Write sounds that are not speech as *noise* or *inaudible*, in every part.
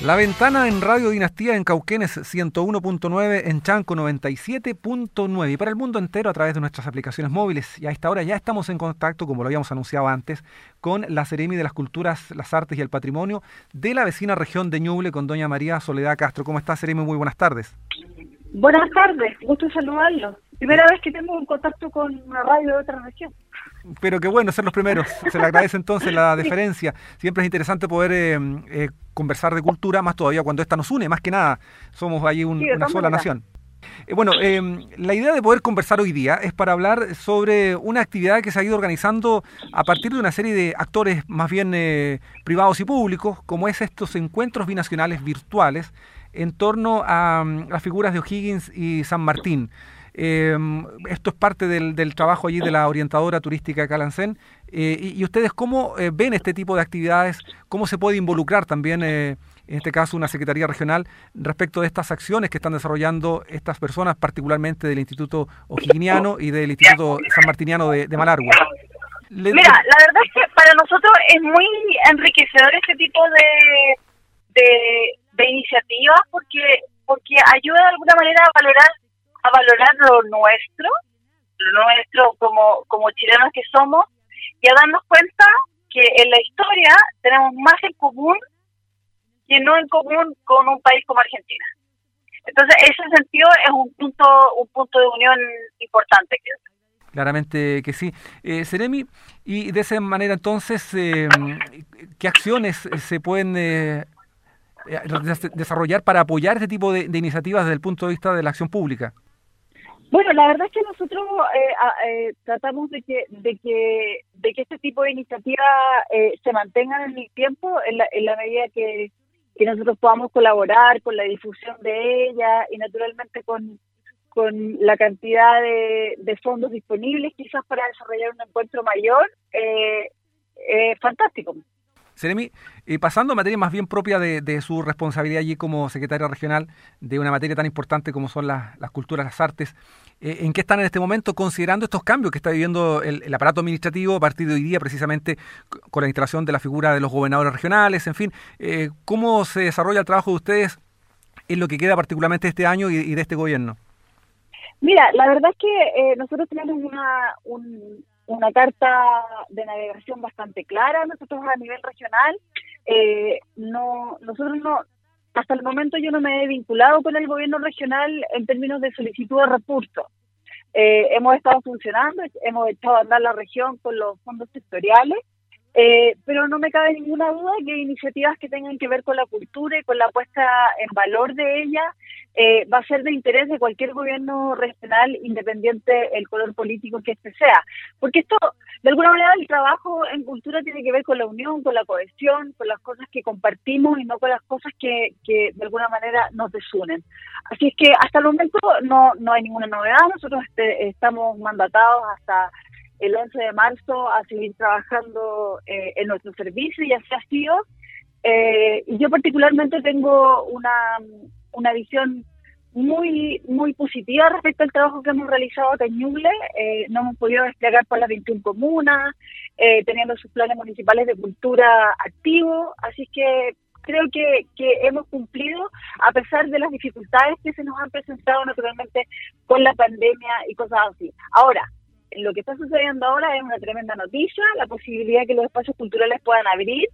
La ventana en Radio Dinastía en Cauquenes 101.9, en Chanco 97.9 y para el mundo entero a través de nuestras aplicaciones móviles. Y a esta hora ya estamos en contacto, como lo habíamos anunciado antes, con la Seremi de las Culturas, las Artes y el Patrimonio de la vecina región de Ñuble, con doña María Soledad Castro. ¿Cómo está, Seremi? Muy buenas tardes. Buenas tardes, gusto saludarlo. Primera vez que tengo un contacto con una radio de otra región. Pero qué bueno ser los primeros. Se le agradece entonces la *laughs* deferencia. Siempre es interesante poder eh, eh, conversar de cultura, más todavía cuando esta nos une, más que nada. Somos ahí una sola nación. Eh, bueno, la idea de poder conversar hoy día es para hablar sobre una actividad que se ha ido organizando a partir de una serie de actores más bien privados y públicos, como es estos encuentros binacionales virtuales en torno a, mm, las figuras de O'Higgins y San Martín. Em, esto es parte del, trabajo allí de la orientadora turística Calancén. Eh, y, ustedes cómo eh, ven este tipo de actividades? ¿Cómo se puede involucrar también, eh, en este caso, una Secretaría Regional respecto de estas acciones que están desarrollando estas personas, particularmente del Instituto O'Higginiano y del Instituto San Martiniano de, de Malargüe? Mira, la verdad es que para nosotros es muy enriquecedor este tipo de, de, de iniciativas porque porque ayuda de alguna manera a valorar a valorar lo nuestro, lo nuestro como, como chilenos que somos, y a darnos cuenta que en la historia tenemos más en común que no en común con un país como Argentina. Entonces, ese sentido es un punto, un punto de unión importante, Claramente que sí. Eh, Seremi, y de esa manera entonces, eh, ¿qué acciones se pueden eh, desarrollar para apoyar este tipo de, iniciativas desde el punto de vista de la acción pública? Bueno, la verdad es que nosotros eh, eh, tratamos de que, de que, de que este tipo de iniciativas eh, se mantengan en el tiempo, en la, en la medida que, que nosotros podamos colaborar con la difusión de ella y naturalmente con, con la cantidad de, de fondos disponibles, quizás para desarrollar un encuentro mayor, eh, fantástico. Seremi, eh, pasando a materia más bien propia de, su responsabilidad allí como secretaria regional de una materia tan importante como son las, culturas, las artes, eh, ¿en qué están en este momento considerando estos cambios que está viviendo el, aparato administrativo a partir de hoy día precisamente con la instalación de la figura de los gobernadores regionales? En fin, eh, ¿cómo se desarrolla el trabajo de ustedes en lo que queda particularmente este año y, de este gobierno? Mira, la verdad es que nosotros tenemos una, un, una carta de navegación bastante clara nosotros a nivel regional. Eh, no, nosotros no, hasta el momento yo no me he vinculado con el gobierno regional en términos de solicitud de recursos. Eh, hemos estado funcionando, hemos echado a andar la región con los fondos sectoriales eh, pero no me cabe ninguna duda que iniciativas que tengan que ver con la cultura y con la puesta en valor de ella eh, va a ser de interés de cualquier gobierno regional, independiente el color político que este sea. Porque esto, de alguna manera, el trabajo en cultura tiene que ver con la unión, con la cohesión, con las cosas que compartimos y no con las cosas que, que de alguna manera nos desunen. Así es que hasta el momento no, no hay ninguna novedad. Nosotros este, estamos mandatados hasta el 11 de marzo a seguir trabajando eh, en nuestro servicio y así ha sido. Eh, yo particularmente tengo una, una visión muy muy positiva respecto al trabajo que hemos realizado en Ñuble. Eh, no hemos podido desplegar por las 21 comunas, teniendo sus planes municipales de cultura activos, así que creo que, que hemos cumplido a pesar de las dificultades que se nos han presentado naturalmente con la pandemia y cosas así. Ahora, lo que está sucediendo ahora es una tremenda noticia, la posibilidad de que los espacios culturales puedan abrir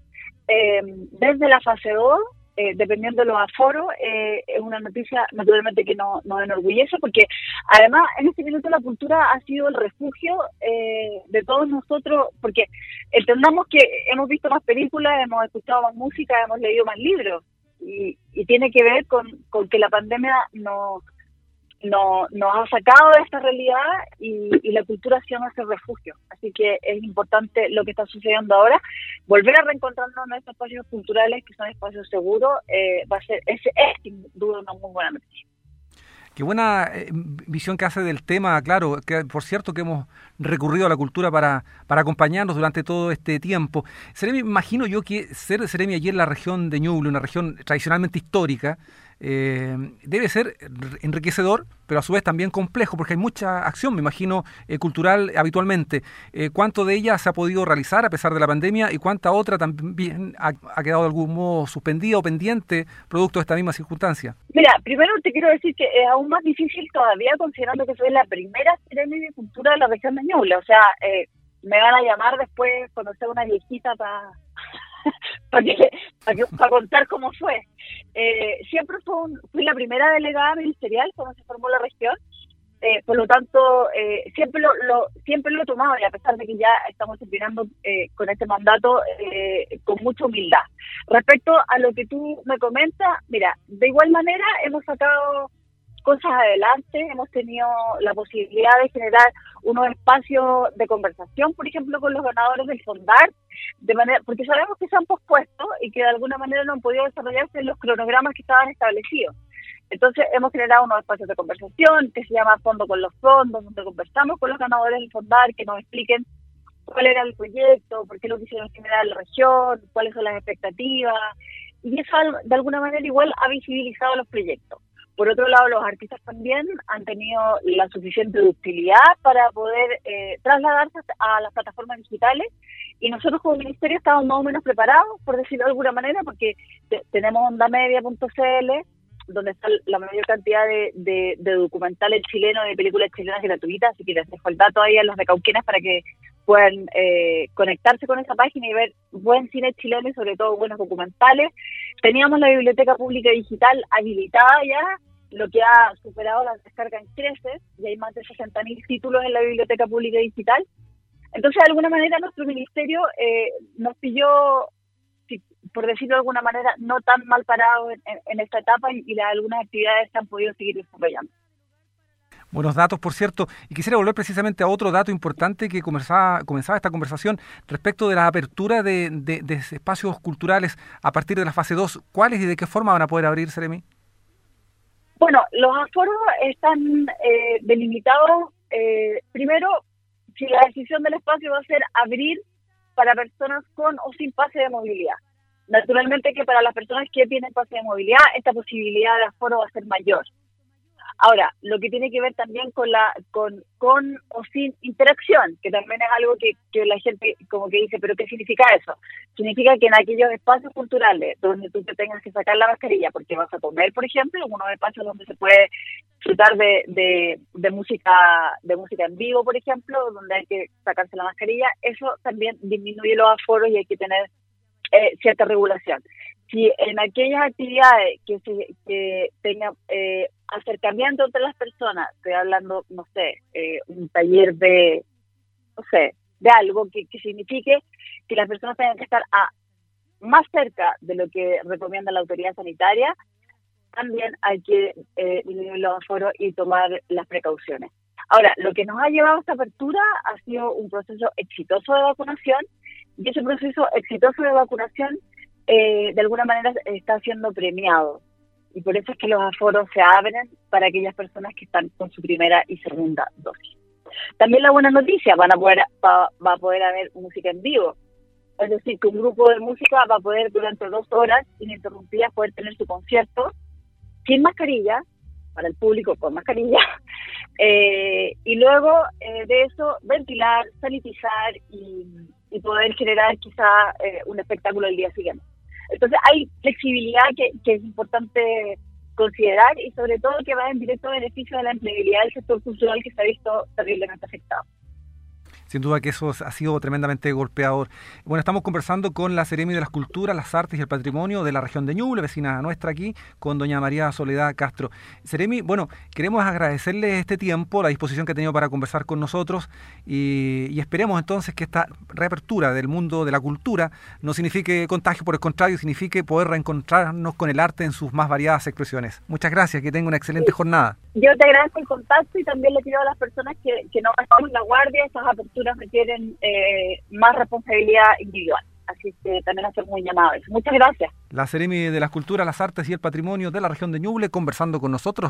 eh, desde la fase 2, eh, dependiendo de los aforos, eh, es una noticia naturalmente que no, nos enorgullece, porque además en este minuto la cultura ha sido el refugio de todos nosotros, porque entendamos que hemos visto más películas, hemos escuchado más música, hemos leído más libros, y, y tiene que ver con, con que la pandemia nos no, nos ha sacado de esta realidad y, la cultura ha sido nuestro refugio. Así que es importante lo que está sucediendo ahora. Volver a reencontrarnos en estos espacios culturales, que son espacios seguros, eh, va a ser, ese es sin duda una muy buena noticia. Qué buena eh, visión que hace del tema, claro, que por cierto que hemos recurrido a la cultura para, para acompañarnos durante todo este tiempo. Seremi, imagino yo que ser Seremi allí en la región de Ñuble, una región tradicionalmente histórica, eh, debe ser enriquecedor, pero a su vez también complejo, porque hay mucha acción, me imagino, eh, cultural habitualmente. Eh, ¿Cuánto de ella se ha podido realizar a pesar de la pandemia y cuánta otra también ha, quedado de algún modo suspendida o pendiente producto de esta misma circunstancia? Mira, primero te quiero decir que es aún más difícil todavía considerando que soy la primera ceremonia de cultura de la región de Ñuble. O sea, me van a llamar después cuando sea una viejita para *laughs* para, contar cómo fue. Eh, siempre fui la primera delegada ministerial cuando se formó la región, eh, por lo tanto, eh, siempre lo, siempre lo he tomado y a pesar de que ya estamos terminando con este mandato con mucha humildad. Respecto a lo que tú me comentas, mira, de igual manera hemos sacado cosas adelante, hemos tenido la posibilidad de generar unos espacios de conversación, por ejemplo, con los ganadores del Fondar, de manera, porque sabemos que se han pospuesto y que de alguna manera no han podido desarrollarse en los cronogramas que estaban establecidos. Entonces hemos generado unos espacios de conversación que se llama Fondo con los Fondos, donde conversamos con los ganadores del Fondar, que nos expliquen cuál era el proyecto, por qué lo quisieron generar en la región, cuáles son las expectativas, y eso de alguna manera igual ha visibilizado los proyectos. Por otro lado, los artistas también han tenido la suficiente utilidad para poder eh, trasladarse a las plataformas digitales y nosotros como ministerio estamos más o menos preparados, por decirlo de alguna manera, porque tenemos ondamedia.cl, donde está la mayor cantidad de, documentales chilenos, de películas chilenas gratuitas, así que les dejo el dato ahí a los de Cauquenes para que puedan eh, conectarse con esa página y ver buen cine chileno y sobre todo buenos documentales. Teníamos la biblioteca pública digital habilitada ya, lo que ha superado la descarga en creces, y hay más de 60.000 títulos en la biblioteca pública digital. Entonces, de alguna manera, nuestro ministerio eh, nos pilló, por decirlo de alguna manera, no tan mal parado en, esta etapa y, y algunas actividades se han podido seguir desarrollando. Buenos datos, por cierto. Y quisiera volver precisamente a otro dato importante que comenzaba, esta conversación respecto de la apertura de, espacios culturales a partir de la fase 2. ¿Cuáles y de qué forma van a poder abrir, Seremi? Bueno, los aforos están eh, delimitados. Eh, primero, si la decisión del espacio va a ser abrir para personas con o sin pase de movilidad. Naturalmente que para las personas que tienen pase de movilidad, esta posibilidad de aforo va a ser mayor. Ahora, lo que tiene que ver también con la con, con o sin interacción, que también es algo que, que la gente como que dice, pero ¿qué significa eso? Significa que en aquellos espacios culturales donde tú te tengas que sacar la mascarilla porque vas a comer, por ejemplo, unos espacios donde se puede disfrutar de, de, música de música en vivo, por ejemplo, donde hay que sacarse la mascarilla, eso también disminuye los aforos y hay que tener eh, cierta regulación si en aquellas actividades que, se, que tengan eh, acercamiento entre las personas, estoy hablando, no sé, eh, un taller de, no sé, de algo que, signifique que las personas tengan que estar a, más cerca de lo que recomienda la autoridad sanitaria, también hay que eh, los aforos y tomar las precauciones. Ahora, lo que nos ha llevado a esta apertura ha sido un proceso exitoso de vacunación y ese proceso exitoso de vacunación eh, de alguna manera está siendo premiado y por eso es que los aforos se abren para aquellas personas que están con su primera y segunda dosis. También la buena noticia, van a poder, va, a poder haber música en vivo. Es decir, que un grupo de música va a poder durante dos horas ininterrumpidas poder tener su concierto sin mascarilla, para el público con mascarilla, *laughs* eh, y luego eh, de eso ventilar, sanitizar y, poder generar quizá eh, un espectáculo el día siguiente. Entonces hay flexibilidad que, es importante considerar y sobre todo que va en directo beneficio de la empleabilidad del sector cultural que se ha visto terriblemente afectado. Sin duda que eso ha sido tremendamente golpeador. Bueno, estamos conversando con la Seremi de las Culturas, las Artes y el Patrimonio de la región de Ñuble, vecina nuestra aquí, con doña María Soledad Castro. Seremi, bueno, queremos agradecerle este tiempo, la disposición que ha tenido para conversar con nosotros y, esperemos entonces que esta reapertura del mundo de la cultura no signifique contagio, por el contrario, signifique poder reencontrarnos con el arte en sus más variadas expresiones. Muchas gracias, que tenga una excelente jornada. Yo te agradezco el contacto y también le pido a las personas que, que no bajamos la guardia, esas aperturas requieren eh, más responsabilidad individual. Así que también hacer muy llamado Muchas gracias. La Seremi de las Culturas, las Artes y el Patrimonio de la región de Ñuble conversando con nosotros